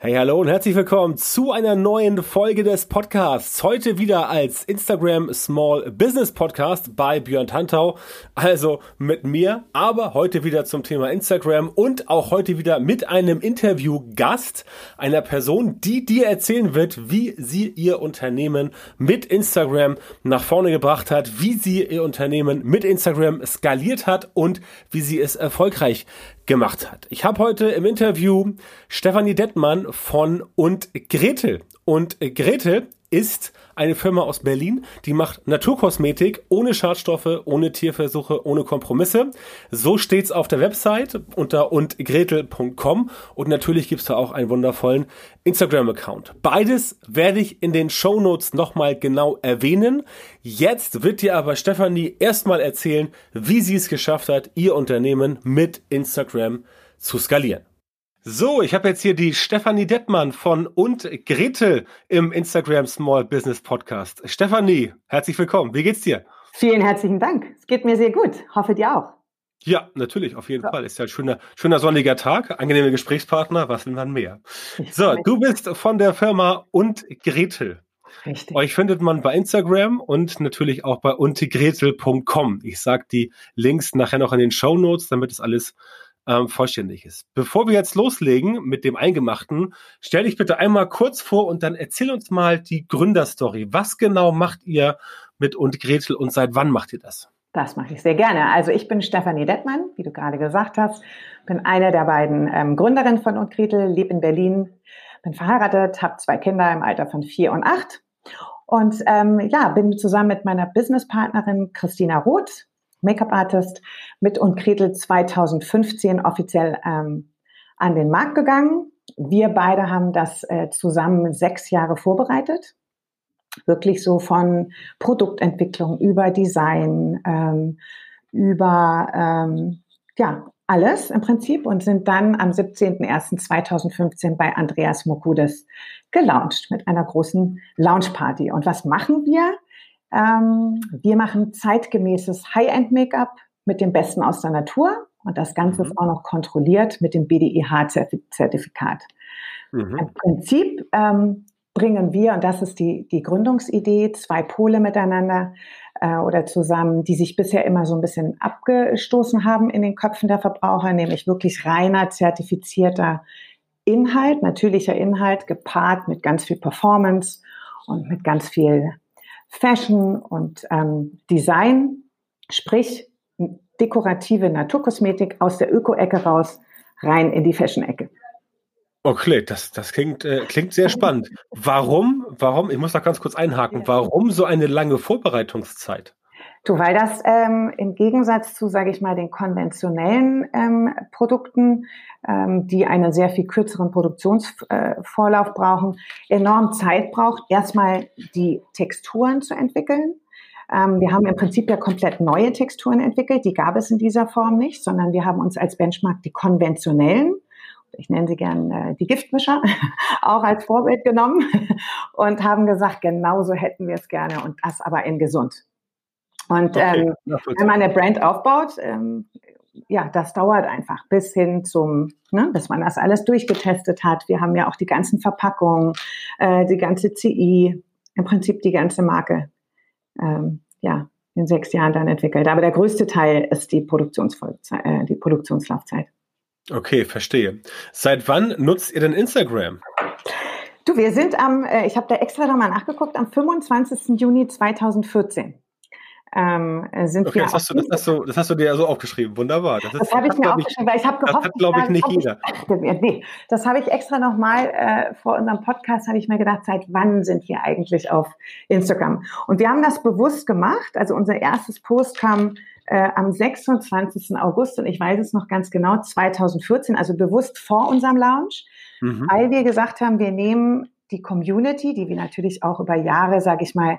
Hey, hallo und herzlich willkommen zu einer neuen Folge des Podcasts. Heute wieder als Instagram Small Business Podcast bei Björn Tantau. Also mit mir, aber heute wieder zum Thema Instagram und auch heute wieder mit einem Interviewgast, einer Person, die dir erzählen wird, wie sie ihr Unternehmen mit Instagram nach vorne gebracht hat, wie sie ihr Unternehmen mit Instagram skaliert hat und wie sie es erfolgreich gemacht hat. Ich habe heute im Interview Stefanie Dettmann von und Gretel. Und Gretel ist eine Firma aus Berlin, die macht Naturkosmetik ohne Schadstoffe, ohne Tierversuche, ohne Kompromisse. So steht's auf der Website unter undgretel.com und natürlich gibt's da auch einen wundervollen Instagram-Account. Beides werde ich in den Show Notes nochmal genau erwähnen. Jetzt wird dir aber Stefanie erstmal erzählen, wie sie es geschafft hat, ihr Unternehmen mit Instagram zu skalieren. So, ich habe jetzt hier die Stefanie Dettmann von und Gretel im Instagram Small Business Podcast. Stefanie, herzlich willkommen. Wie geht's dir? Vielen herzlichen Dank. Es geht mir sehr gut. Hoffe dir auch. Ja, natürlich, auf jeden so. Fall. Ist ja ein schöner, schöner sonniger Tag, angenehme Gesprächspartner, was will man mehr? So, du bist von der Firma und Gretel. Richtig. Euch findet man bei Instagram und natürlich auch bei untegretel.com. Ich sage die Links nachher noch in den Show Notes, damit es alles ähm, vollständig ist. Bevor wir jetzt loslegen mit dem Eingemachten, stell dich bitte einmal kurz vor und dann erzähl uns mal die Gründerstory. Was genau macht ihr mit und Gretel und seit wann macht ihr das? Das mache ich sehr gerne. Also ich bin Stefanie Dettmann, wie du gerade gesagt hast, bin eine der beiden ähm, Gründerinnen von und Gretel, lebe in Berlin, bin verheiratet, habe zwei Kinder im Alter von vier und acht und ähm, ja, bin zusammen mit meiner Businesspartnerin Christina Roth Make-up-Artist mit und Gretel 2015 offiziell ähm, an den Markt gegangen. Wir beide haben das äh, zusammen sechs Jahre vorbereitet. Wirklich so von Produktentwicklung über Design, ähm, über ähm, ja, alles im Prinzip und sind dann am 17.01.2015 bei Andreas Mokudes gelauncht mit einer großen Launchparty. Und was machen wir? Ähm, wir machen zeitgemäßes High-End-Make-up mit dem Besten aus der Natur und das Ganze ist mhm. auch noch kontrolliert mit dem BDIH-Zertifikat. Mhm. Im Prinzip ähm, bringen wir, und das ist die, die Gründungsidee, zwei Pole miteinander äh, oder zusammen, die sich bisher immer so ein bisschen abgestoßen haben in den Köpfen der Verbraucher, nämlich wirklich reiner, zertifizierter Inhalt, natürlicher Inhalt, gepaart mit ganz viel Performance und mit ganz viel Fashion und ähm, Design, sprich dekorative Naturkosmetik aus der Öko-Ecke raus, rein in die Fashion-Ecke. Okay, das, das klingt, äh, klingt sehr spannend. Warum, warum, ich muss da ganz kurz einhaken, warum so eine lange Vorbereitungszeit? Du, weil das ähm, im Gegensatz zu, sage ich mal, den konventionellen ähm, Produkten, ähm, die einen sehr viel kürzeren Produktionsvorlauf äh, brauchen, enorm Zeit braucht, erstmal die Texturen zu entwickeln. Ähm, wir haben im Prinzip ja komplett neue Texturen entwickelt, die gab es in dieser Form nicht, sondern wir haben uns als Benchmark die konventionellen ich nenne sie gern äh, die Giftmischer, auch als Vorbild genommen und haben gesagt, genauso hätten wir es gerne und das aber in gesund. Und okay, ähm, wenn man eine Brand aufbaut, ähm, ja, das dauert einfach bis hin zum, ne, bis man das alles durchgetestet hat. Wir haben ja auch die ganzen Verpackungen, äh, die ganze CI, im Prinzip die ganze Marke, ähm, ja, in sechs Jahren dann entwickelt. Aber der größte Teil ist die, äh, die Produktionslaufzeit. Okay, verstehe. Seit wann nutzt ihr denn Instagram? Du, wir sind am, äh, ich habe da extra nochmal nachgeguckt, am 25. Juni 2014 ähm, sind okay, wir. Das hast, du, das, hast du, das hast du dir ja so aufgeschrieben. Wunderbar. Das, das habe ich mir aufgeschrieben, weil ich habe gehofft, das hat, glaube ich, nicht jeder. Ich, nee, das habe ich extra nochmal äh, vor unserem Podcast, habe ich mir gedacht, seit wann sind wir eigentlich auf Instagram? Und wir haben das bewusst gemacht. Also unser erstes Post kam äh, am 26. August und ich weiß es noch ganz genau, 2014, also bewusst vor unserem Launch, mhm. weil wir gesagt haben, wir nehmen die Community, die wir natürlich auch über Jahre, sage ich mal,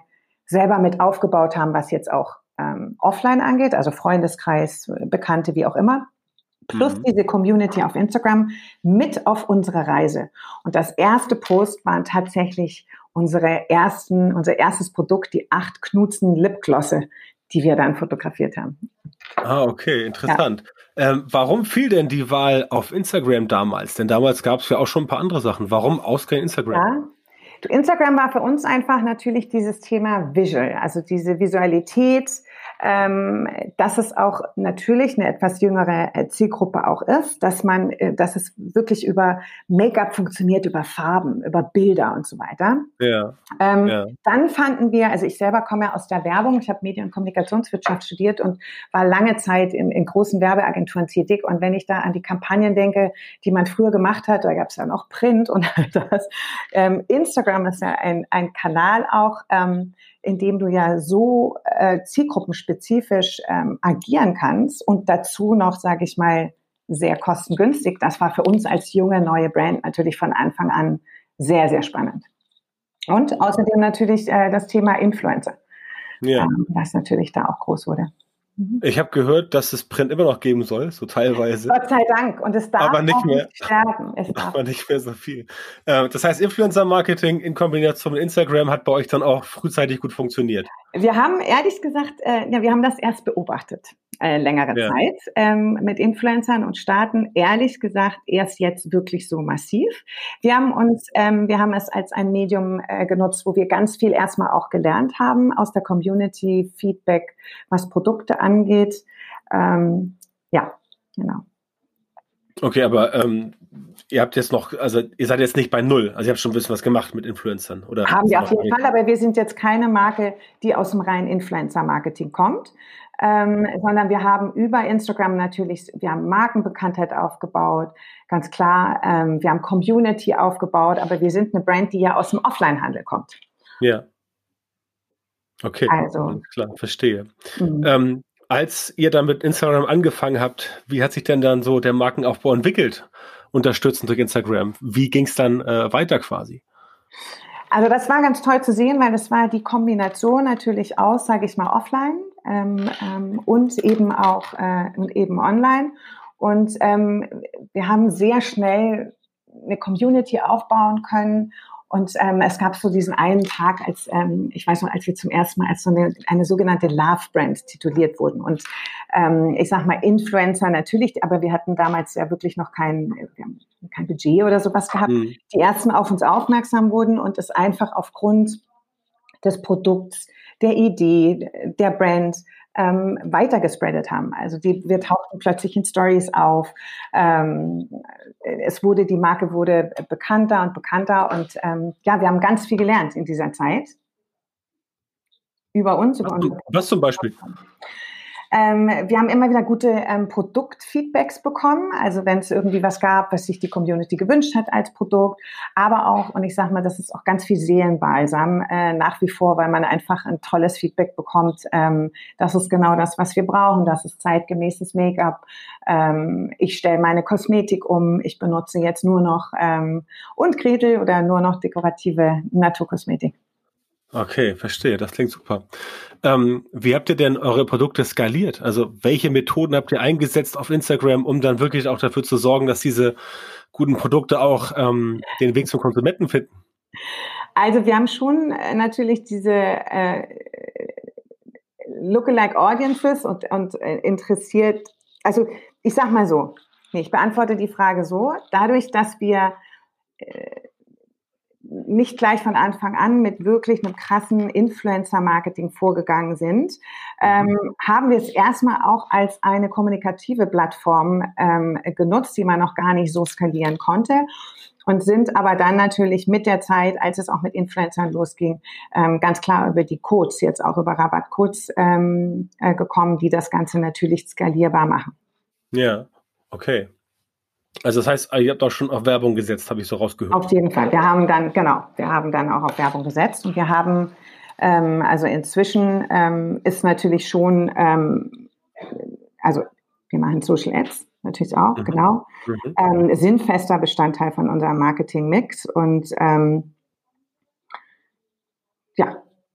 selber mit aufgebaut haben, was jetzt auch ähm, offline angeht, also Freundeskreis, Bekannte, wie auch immer, plus mhm. diese Community auf Instagram mit auf unsere Reise. Und das erste Post waren tatsächlich unsere ersten, unser erstes Produkt, die acht Knutzen Lipglosse, die wir dann fotografiert haben. Ah, okay, interessant. Ja. Ähm, warum fiel denn die Wahl auf Instagram damals? Denn damals gab es ja auch schon ein paar andere Sachen. Warum ausgerechnet Instagram? Ja. Instagram war für uns einfach natürlich dieses Thema Visual, also diese Visualität, dass es auch natürlich eine etwas jüngere äh, Zielgruppe auch ist, dass man, äh, dass es wirklich über Make-up funktioniert, über Farben, über Bilder und so weiter. Ja. Ähm, ja. Dann fanden wir, also ich selber komme ja aus der Werbung, ich habe Medien- und Kommunikationswirtschaft studiert und war lange Zeit in, in großen Werbeagenturen tätig. Und wenn ich da an die Kampagnen denke, die man früher gemacht hat, da gab es ja noch Print und das. Ähm, Instagram ist ja ein, ein Kanal auch, ähm, in dem du ja so äh, zielgruppenspezifisch ähm, agieren kannst und dazu noch, sage ich mal, sehr kostengünstig. Das war für uns als junge neue Brand natürlich von Anfang an sehr, sehr spannend. Und außerdem natürlich äh, das Thema Influencer, ja. ähm, was natürlich da auch groß wurde. Mhm. Ich habe gehört, dass es Print immer noch geben soll, so teilweise. Gott sei Dank. Und es darf aber nicht mehr, nicht sterben. Es darf. aber nicht mehr so viel. Äh, das heißt, Influencer-Marketing in Kombination mit Instagram hat bei euch dann auch frühzeitig gut funktioniert. Wir haben ehrlich gesagt, äh, ja, wir haben das erst beobachtet, äh, längere ja. Zeit ähm, mit Influencern und starten ehrlich gesagt erst jetzt wirklich so massiv. Wir haben uns, ähm, wir haben es als ein Medium äh, genutzt, wo wir ganz viel erstmal auch gelernt haben aus der Community, Feedback, was Produkte angeht. Ähm, ja, genau. Okay, aber ähm, ihr habt jetzt noch, also ihr seid jetzt nicht bei null. Also ihr habt schon ein bisschen was gemacht mit Influencern, oder? Haben wir auf jeden Fall, aber wir sind jetzt keine Marke, die aus dem reinen Influencer-Marketing kommt, ähm, sondern wir haben über Instagram natürlich, wir haben Markenbekanntheit aufgebaut, ganz klar. Ähm, wir haben Community aufgebaut, aber wir sind eine Brand, die ja aus dem Offline-Handel kommt. Ja. Okay, also, klar, verstehe. Mhm. Ähm, als ihr dann mit Instagram angefangen habt, wie hat sich denn dann so der Markenaufbau entwickelt, unterstützend durch Instagram? Wie ging es dann äh, weiter quasi? Also das war ganz toll zu sehen, weil das war die Kombination natürlich aus, sage ich mal, offline ähm, ähm, und eben auch äh, und eben online. Und ähm, wir haben sehr schnell eine Community aufbauen können und ähm, es gab so diesen einen Tag, als ähm, ich weiß noch, als wir zum ersten Mal als so eine, eine sogenannte Love Brand tituliert wurden. Und ähm, ich sag mal Influencer natürlich, aber wir hatten damals ja wirklich noch kein, wir haben kein Budget oder sowas gehabt. Mhm. Die ersten auf uns aufmerksam wurden und es einfach aufgrund des Produkts, der Idee, der Brand ähm, weiter gespreadet haben. Also die, wir tauchten plötzlich in Stories auf. Ähm, es wurde, die Marke wurde bekannter und bekannter und ähm, ja, wir haben ganz viel gelernt in dieser Zeit. Über uns, über was, was zum Beispiel? Ähm, wir haben immer wieder gute ähm, Produktfeedbacks bekommen, also wenn es irgendwie was gab, was sich die Community gewünscht hat als Produkt, aber auch, und ich sage mal, das ist auch ganz viel Seelenbalsam äh, nach wie vor, weil man einfach ein tolles Feedback bekommt. Ähm, das ist genau das, was wir brauchen, das ist zeitgemäßes Make-up. Ähm, ich stelle meine Kosmetik um, ich benutze jetzt nur noch ähm, und Gretel oder nur noch dekorative Naturkosmetik. Okay, verstehe. Das klingt super. Ähm, wie habt ihr denn eure Produkte skaliert? Also welche Methoden habt ihr eingesetzt auf Instagram, um dann wirklich auch dafür zu sorgen, dass diese guten Produkte auch ähm, den Weg zum Konsumenten finden? Also wir haben schon äh, natürlich diese äh, Lookalike Audiences und, und äh, interessiert, also ich sag mal so, nee, ich beantworte die Frage so, dadurch, dass wir äh, nicht gleich von Anfang an mit wirklich einem krassen Influencer-Marketing vorgegangen sind, ähm, mhm. haben wir es erstmal auch als eine kommunikative Plattform ähm, genutzt, die man noch gar nicht so skalieren konnte und sind aber dann natürlich mit der Zeit, als es auch mit Influencern losging, ähm, ganz klar über die Codes, jetzt auch über Rabattcodes ähm, äh, gekommen, die das Ganze natürlich skalierbar machen. Ja, okay. Also das heißt, ihr habt auch schon auf Werbung gesetzt, habe ich so rausgehört. Auf jeden Fall. Wir haben dann, genau, wir haben dann auch auf Werbung gesetzt und wir haben, ähm, also inzwischen ähm, ist natürlich schon, ähm, also wir machen Social Ads natürlich auch, mhm. genau, mhm. Ähm, sind fester Bestandteil von unserem Marketing-Mix und ähm,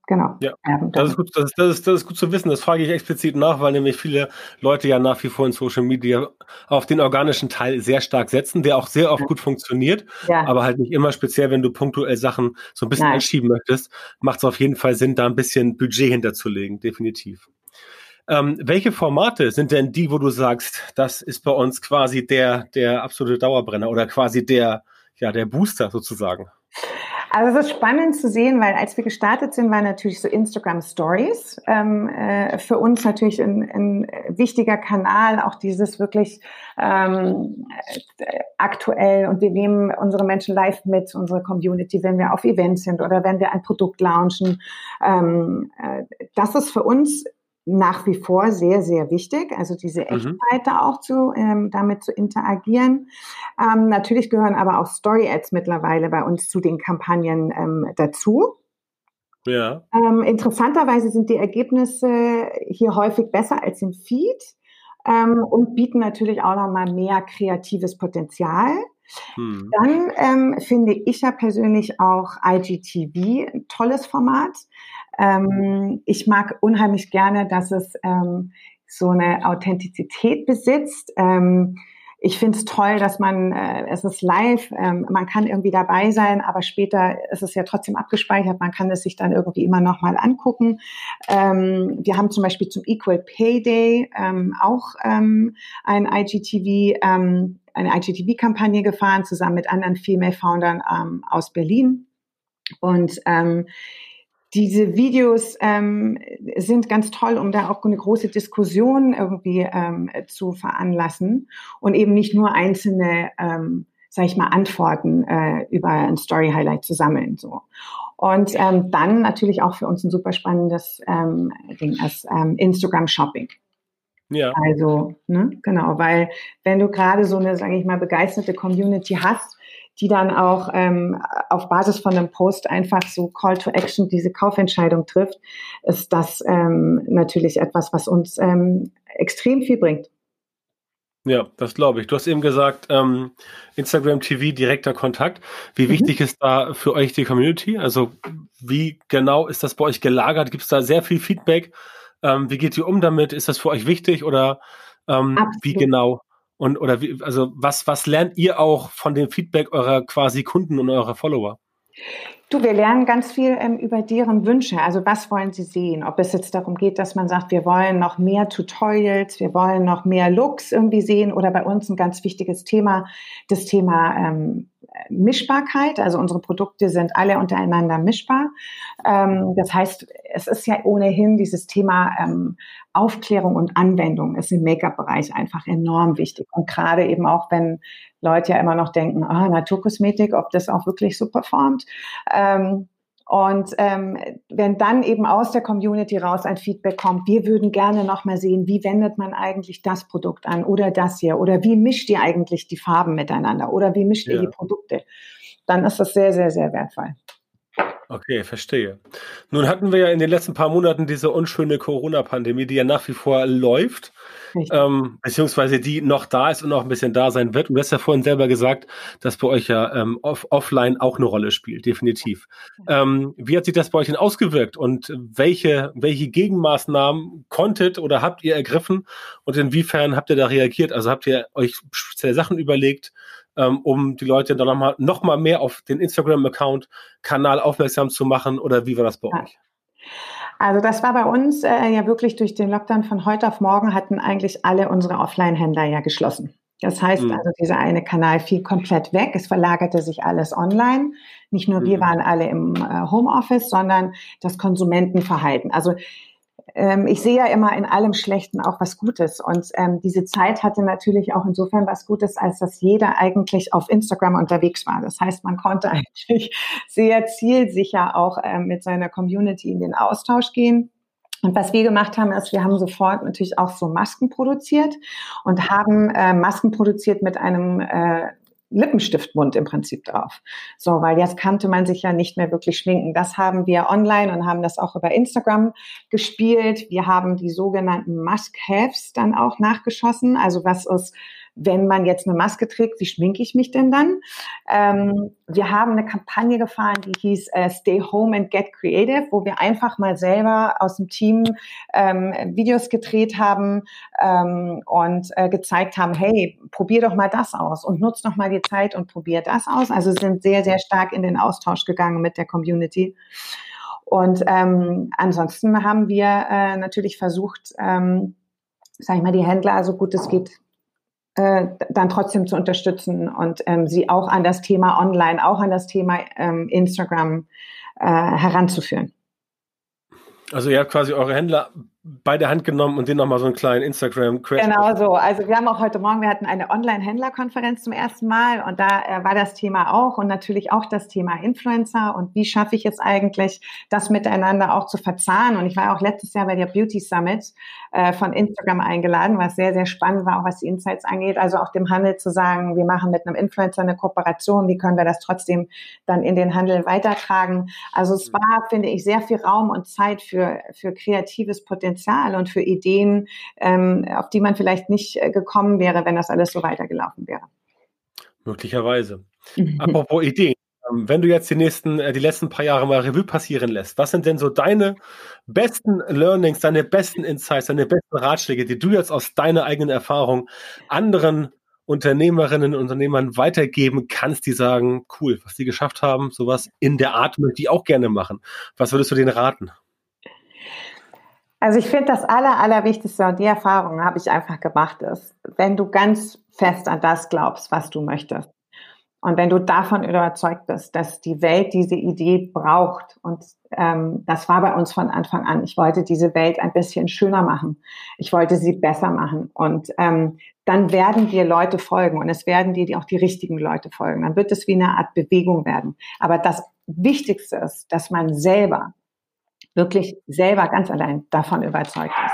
Genau. Ja, das ist, gut, das, ist, das, ist, das ist gut zu wissen. Das frage ich explizit nach, weil nämlich viele Leute ja nach wie vor in Social Media auf den organischen Teil sehr stark setzen, der auch sehr oft ja. gut funktioniert, ja. aber halt nicht immer speziell, wenn du punktuell Sachen so ein bisschen Nein. einschieben möchtest, macht es auf jeden Fall Sinn, da ein bisschen Budget hinterzulegen, definitiv. Ähm, welche Formate sind denn die, wo du sagst, das ist bei uns quasi der, der absolute Dauerbrenner oder quasi der, ja, der Booster sozusagen? Also es ist spannend zu sehen, weil als wir gestartet sind, waren natürlich so Instagram Stories ähm, äh, für uns natürlich ein, ein, wichtiger Kanal, auch dieses wirklich ähm, äh, aktuell und wir nehmen unsere Menschen live mit, unsere Community, wenn wir auf Events sind oder wenn wir ein Produkt launchen. Ähm, äh, das ist für uns nach wie vor sehr, sehr wichtig, also diese mhm. Echtheit da auch zu, ähm, damit zu interagieren. Ähm, natürlich gehören aber auch Story-Ads mittlerweile bei uns zu den Kampagnen ähm, dazu. Ja. Ähm, interessanterweise sind die Ergebnisse hier häufig besser als im Feed ähm, und bieten natürlich auch nochmal mehr kreatives Potenzial. Hm. Dann ähm, finde ich ja persönlich auch IGTV ein tolles Format. Ähm, ich mag unheimlich gerne, dass es ähm, so eine Authentizität besitzt. Ähm, ich finde es toll, dass man, äh, es ist live, ähm, man kann irgendwie dabei sein, aber später ist es ja trotzdem abgespeichert, man kann es sich dann irgendwie immer nochmal angucken. Ähm, wir haben zum Beispiel zum Equal Pay Day ähm, auch ähm, ein IGTV, ähm, eine IGTV-Kampagne gefahren, zusammen mit anderen Female Foundern ähm, aus Berlin. Und diese Videos ähm, sind ganz toll, um da auch eine große Diskussion irgendwie ähm, zu veranlassen und eben nicht nur einzelne, ähm, sag ich mal, Antworten äh, über ein Story Highlight zu sammeln. So. Und ähm, dann natürlich auch für uns ein super spannendes ähm, Ding als ähm, Instagram Shopping. Ja. Also, ne, genau, weil wenn du gerade so eine, sage ich mal, begeisterte Community hast, die dann auch ähm, auf Basis von einem Post einfach so Call to Action diese Kaufentscheidung trifft, ist das ähm, natürlich etwas, was uns ähm, extrem viel bringt. Ja, das glaube ich. Du hast eben gesagt, ähm, Instagram TV, direkter Kontakt. Wie mhm. wichtig ist da für euch die Community? Also wie genau ist das bei euch gelagert? Gibt es da sehr viel Feedback? Ähm, wie geht ihr um damit? Ist das für euch wichtig oder ähm, wie genau? Und oder wie, also was, was lernt ihr auch von dem Feedback eurer quasi Kunden und eurer Follower? Du, wir lernen ganz viel ähm, über deren Wünsche. Also was wollen sie sehen? Ob es jetzt darum geht, dass man sagt, wir wollen noch mehr Tutorials, wir wollen noch mehr Looks irgendwie sehen oder bei uns ein ganz wichtiges Thema, das Thema ähm, Mischbarkeit. Also unsere Produkte sind alle untereinander mischbar. Ähm, das heißt, es ist ja ohnehin dieses Thema ähm, Aufklärung und Anwendung ist im Make-up-Bereich einfach enorm wichtig. Und gerade eben auch, wenn Leute ja immer noch denken, ah, Naturkosmetik, ob das auch wirklich so performt. Ähm, und ähm, wenn dann eben aus der Community raus ein Feedback kommt, wir würden gerne noch mal sehen, wie wendet man eigentlich das Produkt an oder das hier oder wie mischt ihr eigentlich die Farben miteinander oder wie mischt ja. ihr die Produkte, dann ist das sehr, sehr, sehr wertvoll. Okay, verstehe. Nun hatten wir ja in den letzten paar Monaten diese unschöne Corona-Pandemie, die ja nach wie vor läuft, ähm, beziehungsweise die noch da ist und noch ein bisschen da sein wird. Und du hast ja vorhin selber gesagt, dass bei euch ja ähm, off offline auch eine Rolle spielt, definitiv. Ähm, wie hat sich das bei euch denn ausgewirkt und welche, welche Gegenmaßnahmen konntet oder habt ihr ergriffen und inwiefern habt ihr da reagiert? Also habt ihr euch spezielle Sachen überlegt, ähm, um die Leute dann nochmal noch mal mehr auf den Instagram-Account, Kanal aufmerksam zu machen? Oder wie war das bei ja. euch? Also das war bei uns äh, ja wirklich durch den Lockdown von heute auf morgen hatten eigentlich alle unsere Offline-Händler ja geschlossen. Das heißt mhm. also, dieser eine Kanal fiel komplett weg. Es verlagerte sich alles online. Nicht nur mhm. wir waren alle im äh, Homeoffice, sondern das Konsumentenverhalten. Also ähm, ich sehe ja immer in allem Schlechten auch was Gutes. Und ähm, diese Zeit hatte natürlich auch insofern was Gutes, als dass jeder eigentlich auf Instagram unterwegs war. Das heißt, man konnte eigentlich sehr zielsicher auch ähm, mit seiner Community in den Austausch gehen. Und was wir gemacht haben, ist, wir haben sofort natürlich auch so Masken produziert und haben äh, Masken produziert mit einem äh, Lippenstiftmund im Prinzip drauf. So, weil jetzt kannte man sich ja nicht mehr wirklich schminken. Das haben wir online und haben das auch über Instagram gespielt. Wir haben die sogenannten Must-Haves dann auch nachgeschossen. Also was ist wenn man jetzt eine Maske trägt, wie schminke ich mich denn dann? Ähm, wir haben eine Kampagne gefahren, die hieß äh, Stay Home and Get Creative, wo wir einfach mal selber aus dem Team ähm, Videos gedreht haben ähm, und äh, gezeigt haben, hey, probier doch mal das aus und nutz doch mal die Zeit und probier das aus. Also sind sehr, sehr stark in den Austausch gegangen mit der Community. Und ähm, ansonsten haben wir äh, natürlich versucht, ähm, sag ich mal, die Händler so gut es geht äh, dann trotzdem zu unterstützen und ähm, sie auch an das Thema Online, auch an das Thema ähm, Instagram äh, heranzuführen. Also ihr habt quasi eure Händler bei der Hand genommen und denen nochmal so einen kleinen instagram crash Genau so. Also wir haben auch heute Morgen, wir hatten eine Online-Händlerkonferenz zum ersten Mal und da äh, war das Thema auch und natürlich auch das Thema Influencer und wie schaffe ich es eigentlich, das miteinander auch zu verzahnen. Und ich war auch letztes Jahr bei der Beauty Summit äh, von Instagram eingeladen, was sehr, sehr spannend war, auch was die Insights angeht. Also auch dem Handel zu sagen, wir machen mit einem Influencer eine Kooperation, wie können wir das trotzdem dann in den Handel weitertragen. Also es war, finde ich, sehr viel Raum und Zeit für, für kreatives Potenzial Potenzial und für Ideen, ähm, auf die man vielleicht nicht äh, gekommen wäre, wenn das alles so weitergelaufen wäre. Möglicherweise. Apropos Ideen. Ähm, wenn du jetzt die nächsten, äh, die letzten paar Jahre mal Revue passieren lässt, was sind denn so deine besten Learnings, deine besten Insights, deine besten Ratschläge, die du jetzt aus deiner eigenen Erfahrung anderen Unternehmerinnen und Unternehmern weitergeben kannst, die sagen, cool, was die geschafft haben, sowas in der Art möchte ich auch gerne machen. Was würdest du denen raten? Also ich finde, das Aller, Allerwichtigste und die Erfahrung habe ich einfach gemacht ist, wenn du ganz fest an das glaubst, was du möchtest. Und wenn du davon überzeugt bist, dass die Welt diese Idee braucht, und ähm, das war bei uns von Anfang an, ich wollte diese Welt ein bisschen schöner machen, ich wollte sie besser machen. Und ähm, dann werden dir Leute folgen und es werden dir auch die richtigen Leute folgen. Dann wird es wie eine Art Bewegung werden. Aber das Wichtigste ist, dass man selber wirklich selber ganz allein davon überzeugt ist.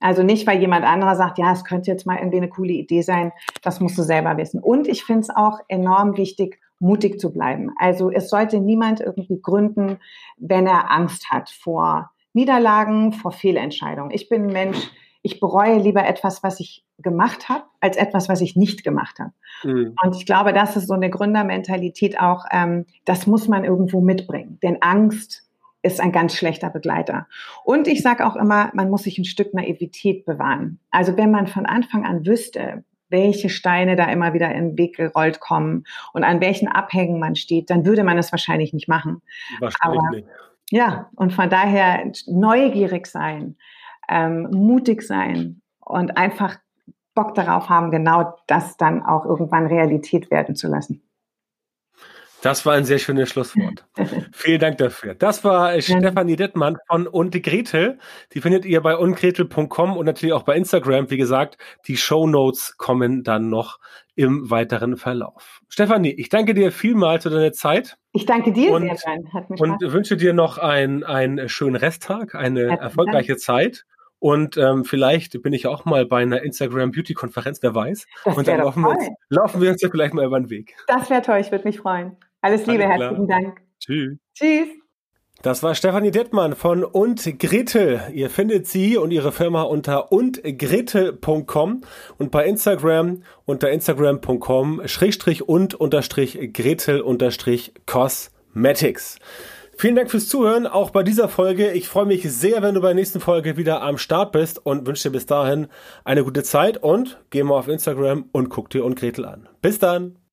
Also nicht, weil jemand anderer sagt, ja, es könnte jetzt mal irgendwie eine coole Idee sein, das musst du selber wissen. Und ich finde es auch enorm wichtig, mutig zu bleiben. Also es sollte niemand irgendwie gründen, wenn er Angst hat vor Niederlagen, vor Fehlentscheidungen. Ich bin ein Mensch, ich bereue lieber etwas, was ich gemacht habe, als etwas, was ich nicht gemacht habe. Mhm. Und ich glaube, das ist so eine Gründermentalität auch, ähm, das muss man irgendwo mitbringen. Denn Angst ist ein ganz schlechter Begleiter. Und ich sage auch immer, man muss sich ein Stück Naivität bewahren. Also wenn man von Anfang an wüsste, welche Steine da immer wieder in den Weg gerollt kommen und an welchen Abhängen man steht, dann würde man es wahrscheinlich nicht machen. Wahrscheinlich Aber, nicht. Ja, und von daher neugierig sein, ähm, mutig sein und einfach Bock darauf haben, genau das dann auch irgendwann Realität werden zu lassen. Das war ein sehr schönes Schlusswort. Vielen Dank dafür. Das war ja. Stefanie Dettmann von Und Gretel. Die findet ihr bei ungretel.com und natürlich auch bei Instagram. Wie gesagt, die Show Notes kommen dann noch im weiteren Verlauf. Stefanie, ich danke dir vielmals für deine Zeit. Ich danke dir und, sehr, Jan. Hat mich Und Spaß. wünsche dir noch einen, einen schönen Resttag, eine Herzlichen erfolgreiche Dank. Zeit. Und ähm, vielleicht bin ich auch mal bei einer Instagram Beauty Konferenz, wer weiß. Das und dann laufen wir, uns, laufen wir uns ja vielleicht mal über den Weg. Das wäre toll, ich würde mich freuen. Alles Liebe, Alles herzlichen Dank. Tschüss. Tschüss. Das war Stefanie Dettmann von und Gretel. Ihr findet sie und ihre Firma unter undgretel.com und bei Instagram unter instagram.com schrägstrich und unterstrich gretel unterstrich cosmetics. Vielen Dank fürs Zuhören, auch bei dieser Folge. Ich freue mich sehr, wenn du bei der nächsten Folge wieder am Start bist und wünsche dir bis dahin eine gute Zeit und geh mal auf Instagram und guck dir und Gretel an. Bis dann!